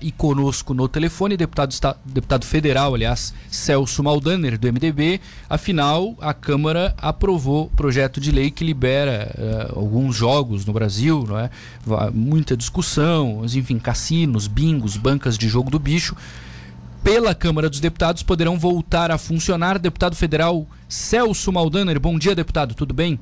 E conosco no telefone, deputado, deputado federal, aliás, Celso Maldaner, do MDB. Afinal, a Câmara aprovou o projeto de lei que libera uh, alguns jogos no Brasil, não é? muita discussão, enfim, cassinos, bingos, bancas de jogo do bicho. Pela Câmara dos Deputados poderão voltar a funcionar. Deputado federal Celso Maldaner, bom dia, deputado, tudo bem?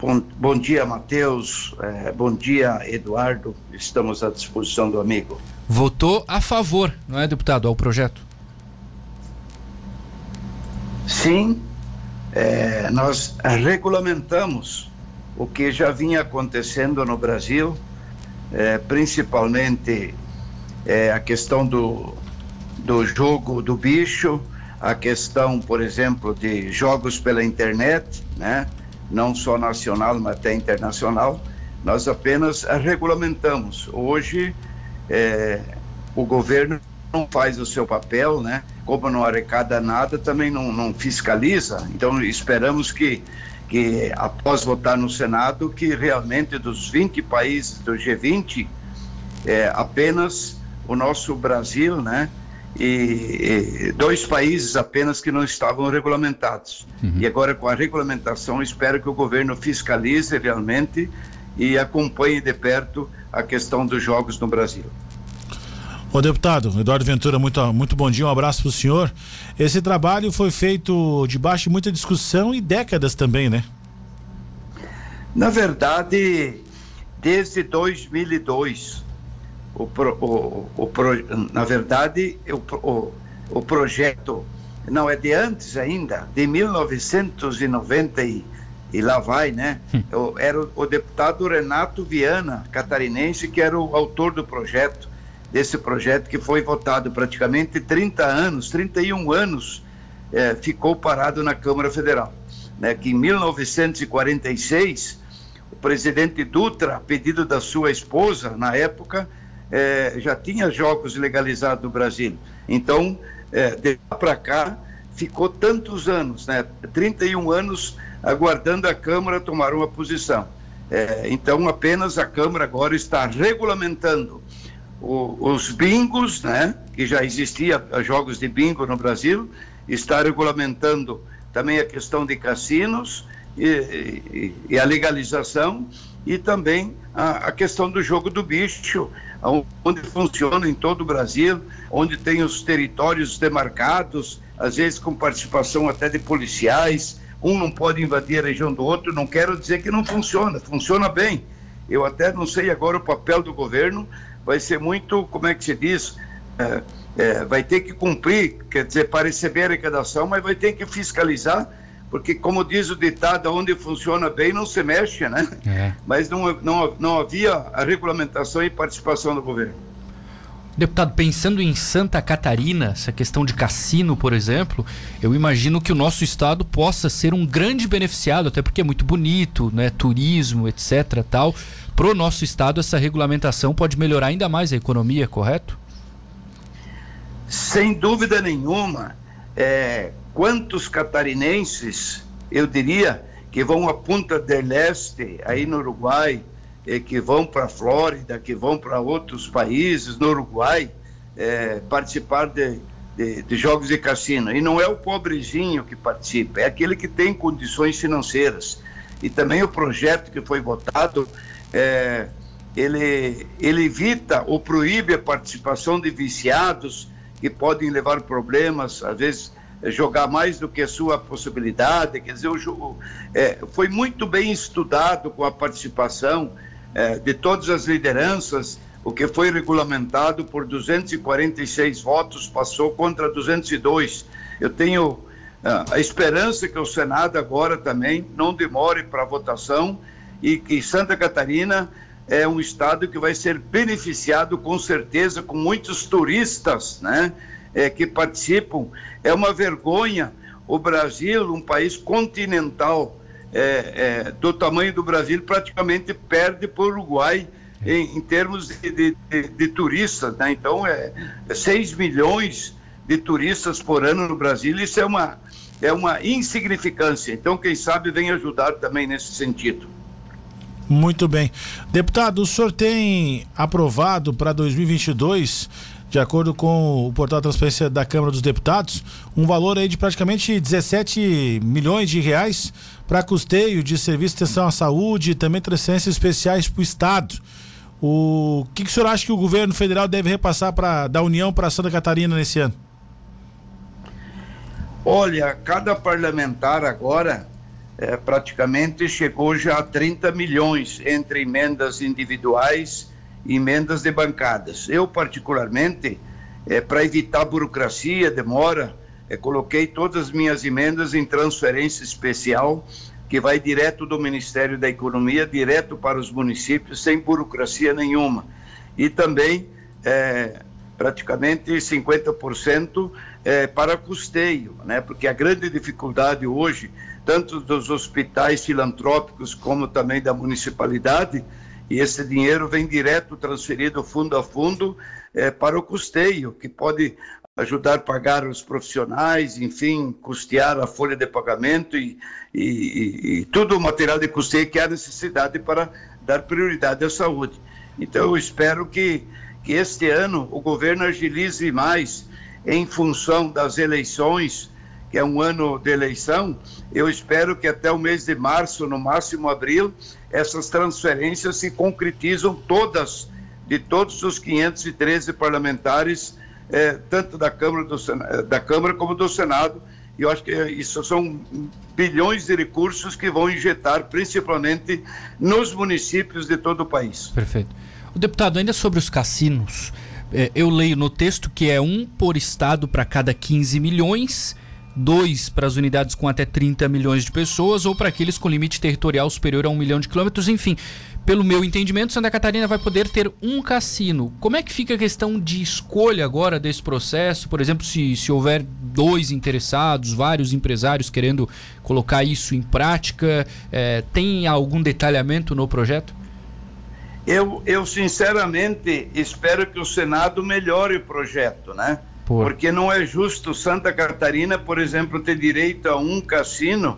Bom, bom dia, Matheus. É, bom dia, Eduardo. Estamos à disposição do amigo. Votou a favor, não é, deputado, ao projeto? Sim, é, nós regulamentamos o que já vinha acontecendo no Brasil, é, principalmente é, a questão do, do jogo do bicho, a questão, por exemplo, de jogos pela internet, né? Não só nacional, mas até internacional, nós apenas regulamentamos. Hoje, é, o governo não faz o seu papel, né? Como não arrecada nada, também não, não fiscaliza. Então, esperamos que, que, após votar no Senado, que realmente dos 20 países do G20, é, apenas o nosso Brasil, né? E, e dois países apenas que não estavam regulamentados. Uhum. E agora, com a regulamentação, espero que o governo fiscalize realmente e acompanhe de perto a questão dos jogos no Brasil. Ô deputado, Eduardo Ventura, muito, muito bom dia, um abraço para o senhor. Esse trabalho foi feito debaixo de muita discussão e décadas também, né? Na verdade, desde 2002, o, pro, o, o pro, na verdade, o, o, projeto não é de antes ainda, de 1990 e, e lá vai, né? Hum. Eu, era o, deputado Renato Viana, catarinense, que era o autor do projeto, desse projeto que foi votado praticamente 30 anos, 31 anos, eh, ficou parado na Câmara Federal. Né? Que em 1946, o presidente Dutra, a pedido da sua esposa, na época, é, já tinha jogos legalizados no Brasil. Então, é, de lá para cá, ficou tantos anos, né? 31 anos aguardando a Câmara tomar uma posição. É, então, apenas a Câmara agora está regulamentando o, os bingos, né? Que já existia jogos de bingo no Brasil, está regulamentando também a questão de cassinos e, e, e a legalização e também a, a, questão do jogo do bicho, onde funciona em todo o Brasil, onde tem os territórios demarcados, às vezes com participação até de policiais, um não pode invadir a região do outro, não quero dizer que não funciona, funciona bem. Eu até não sei agora o papel do governo, vai ser muito, como é que se diz, é, é, vai ter que cumprir, quer dizer, para receber a arrecadação, mas vai ter que fiscalizar porque como diz o ditado, onde funciona bem não se mexe, né? É. Mas não, não, não havia a regulamentação e participação do governo. Deputado, pensando em Santa Catarina, essa questão de cassino, por exemplo, eu imagino que o nosso estado possa ser um grande beneficiado, até porque é muito bonito, né? Turismo, etc. tal. Para o nosso estado, essa regulamentação pode melhorar ainda mais a economia, correto? Sem dúvida nenhuma. É, quantos catarinenses, eu diria, que vão à Punta del Este, aí no Uruguai, que vão para a Flórida, que vão para outros países no Uruguai, é, participar de, de, de, jogos de cassino. E não é o pobrezinho que participa, é aquele que tem condições financeiras. E também o projeto que foi votado, é, ele, ele evita ou proíbe a participação de viciados que podem levar problemas, às vezes jogar mais do que a sua possibilidade. Quer dizer, o jogo é, foi muito bem estudado com a participação é, de todas as lideranças. O que foi regulamentado por 246 votos passou contra 202. Eu tenho a esperança que o Senado agora também não demore para votação e que Santa Catarina é um estado que vai ser beneficiado com certeza com muitos turistas, né? é, que participam. É uma vergonha o Brasil, um país continental é, é, do tamanho do Brasil, praticamente perde para o Uruguai em, em termos de, de, de, de, turistas. Né? Então, é, é 6 milhões de turistas por ano no Brasil, isso é uma, é uma insignificância. Então, quem sabe vem ajudar também nesse sentido. Muito bem. Deputado, o senhor tem aprovado para 2022 de acordo com o portal transparência da Câmara dos Deputados, um valor aí de praticamente 17 milhões de reais para custeio de serviços de atenção à saúde e também transferências especiais para o Estado. O que, que o senhor acha que o governo federal deve repassar pra, da União para Santa Catarina nesse ano? Olha, cada parlamentar agora é, praticamente chegou já a 30 milhões entre emendas individuais e emendas de bancadas. Eu, particularmente, é, para evitar burocracia, demora, é, coloquei todas as minhas emendas em transferência especial, que vai direto do Ministério da Economia, direto para os municípios, sem burocracia nenhuma. E também, é, praticamente 50% é, para custeio, né? porque a grande dificuldade hoje, tanto dos hospitais filantrópicos como também da municipalidade, e esse dinheiro vem direto transferido fundo a fundo é, para o custeio, que pode ajudar a pagar os profissionais, enfim, custear a folha de pagamento e, e, e o material de custeio que há necessidade para dar prioridade à saúde. Então, eu espero que, que este ano o governo agilize mais em função das eleições, que é um ano de eleição. Eu espero que até o mês de março, no máximo abril, essas transferências se concretizam todas, de todos os 513 parlamentares, eh, tanto da Câmara, do, eh, da Câmara como do Senado. E eu acho que isso são bilhões de recursos que vão injetar principalmente nos municípios de todo o país. Perfeito. O deputado, ainda sobre os cassinos, eh, eu leio no texto que é um por estado para cada 15 milhões dois para as unidades com até 30 milhões de pessoas ou para aqueles com limite territorial superior a um milhão de quilômetros, enfim. Pelo meu entendimento, Santa Catarina vai poder ter um cassino. Como é que fica a questão de escolha agora desse processo? Por exemplo, se, se houver dois interessados, vários empresários querendo colocar isso em prática, é, tem algum detalhamento no projeto? Eu, eu sinceramente espero que o Senado melhore o projeto, né? Por... Porque não é justo Santa Catarina, por exemplo, ter direito a um cassino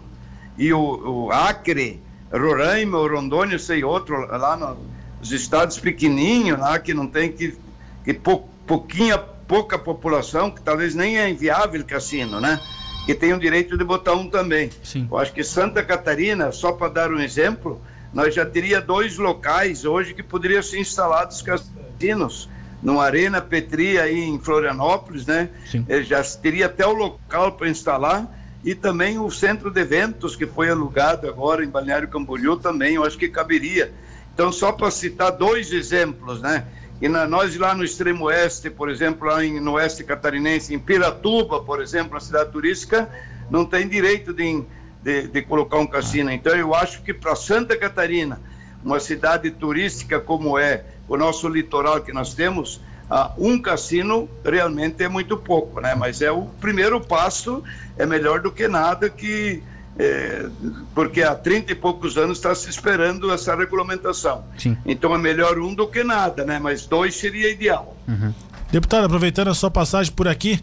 e o, o Acre, Roraima, Rondônia, sei outro, lá nos estados pequenininhos, lá que não tem que, que pou, pouquinha, pouca população, que talvez nem é inviável cassino, né? Que tem o direito de botar um também. Sim. Eu acho que Santa Catarina, só para dar um exemplo, nós já teria dois locais hoje que poderiam ser instalados cassinos no Arena Petri aí em Florianópolis, né? Sim. Ele já teria até o local para instalar e também o centro de eventos que foi alugado agora em Balneário Camboriú também, eu acho que caberia. Então, só para citar dois exemplos, né? E na, nós lá no extremo oeste, por exemplo, lá em, no oeste catarinense, em Piratuba, por exemplo, a cidade turística, não tem direito de, de, de colocar um cassino. Então, eu acho que para Santa Catarina, uma cidade turística como é o nosso litoral que nós temos, ah, um cassino realmente é muito pouco, né? Mas é o primeiro passo, é melhor do que nada que é, porque há 30 e poucos anos está se esperando essa regulamentação. Sim. Então é melhor um do que nada, né? Mas dois seria ideal. Uhum. Deputado, aproveitando a sua passagem por aqui,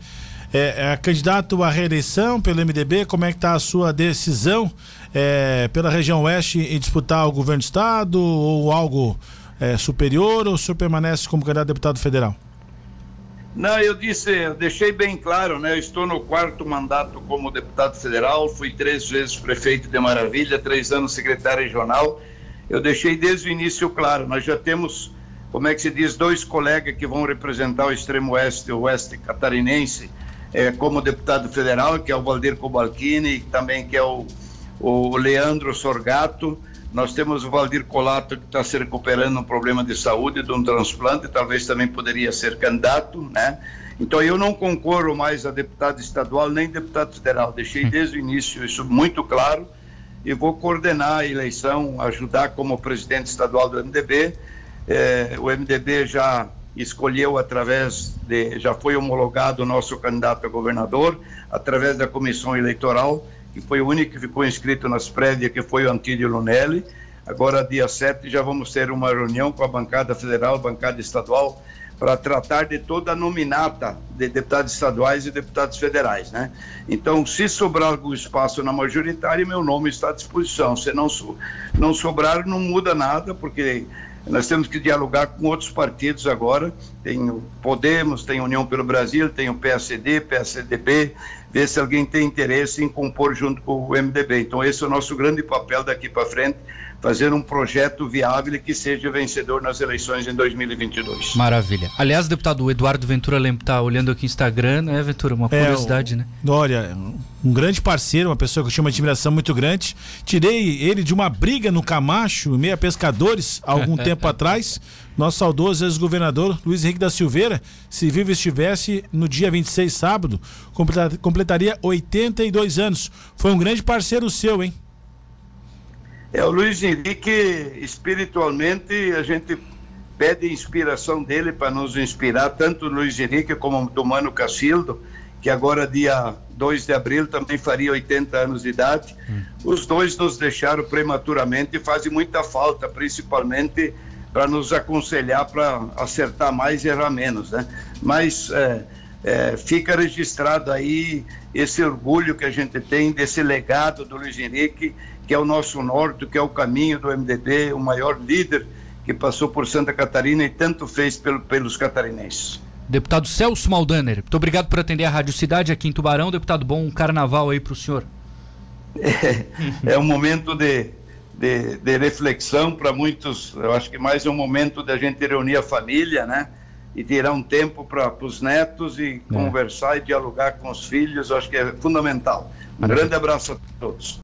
é, é candidato à reeleição pelo MDB, como é que está a sua decisão é, pela região oeste em disputar o governo do estado ou algo é, superior ou o senhor permanece como candidato a deputado federal? Não, eu disse, eu deixei bem claro, né? Eu estou no quarto mandato como deputado federal, fui três vezes prefeito de Maravilha, três anos secretário regional. Eu deixei desde o início claro, nós já temos, como é que se diz, dois colegas que vão representar o extremo oeste, o oeste catarinense, é, como deputado federal, que é o Valdir Cobalcini, também que é o, o Leandro Sorgato. Nós temos o Valdir Colato, que está se recuperando um problema de saúde, de um transplante, talvez também poderia ser candidato, né? Então eu não concorro mais a deputado estadual nem deputado federal. Deixei desde o início isso muito claro e vou coordenar a eleição, ajudar como presidente estadual do MDB. É, o MDB já escolheu através de, já foi homologado o nosso candidato a governador através da comissão eleitoral que foi o único que ficou inscrito nas prévias, que foi o Antídio Lunelli. Agora, dia 7, já vamos ter uma reunião com a bancada federal, bancada estadual, para tratar de toda a nominata de deputados estaduais e deputados federais, né? Então, se sobrar algum espaço na majoritária, meu nome está à disposição. Se não, não sobrar, não muda nada, porque nós temos que dialogar com outros partidos agora. Tem o Podemos, tem União pelo Brasil, tem o PSD, PSDB, ver se alguém tem interesse em compor junto com o MDB. Então, esse é o nosso grande papel daqui para frente fazer um projeto viável e que seja vencedor nas eleições em 2022. Maravilha. Aliás, deputado Eduardo Ventura está olhando aqui no Instagram, né, Ventura? Uma é, curiosidade, é, né? Olha, um grande parceiro, uma pessoa que eu tinha uma admiração muito grande. Tirei ele de uma briga no Camacho, meia pescadores, há algum tempo atrás. Nosso saudoso ex-governador Luiz Henrique da Silveira, se vivo estivesse no dia 26, sábado, completaria 82 anos. Foi um grande parceiro seu, hein? É, o Luiz Henrique, espiritualmente, a gente pede inspiração dele para nos inspirar, tanto o Luiz Henrique como do Mano Cacildo, que agora, dia 2 de abril, também faria 80 anos de idade. Hum. Os dois nos deixaram prematuramente e fazem muita falta, principalmente para nos aconselhar para acertar mais e errar menos, né? Mas é, é, fica registrado aí esse orgulho que a gente tem desse legado do Luiz Henrique que é o nosso norte, que é o caminho do MDB, o maior líder que passou por Santa Catarina e tanto fez pelo, pelos catarinenses. Deputado Celso Maldaner, muito obrigado por atender a Rádio Cidade aqui em Tubarão. Deputado, bom carnaval aí para o senhor. É, é um momento de, de, de reflexão para muitos. Eu acho que mais é um momento da gente reunir a família, né? E tirar um tempo para os netos e é. conversar e dialogar com os filhos. Acho que é fundamental. Um grande abraço a todos.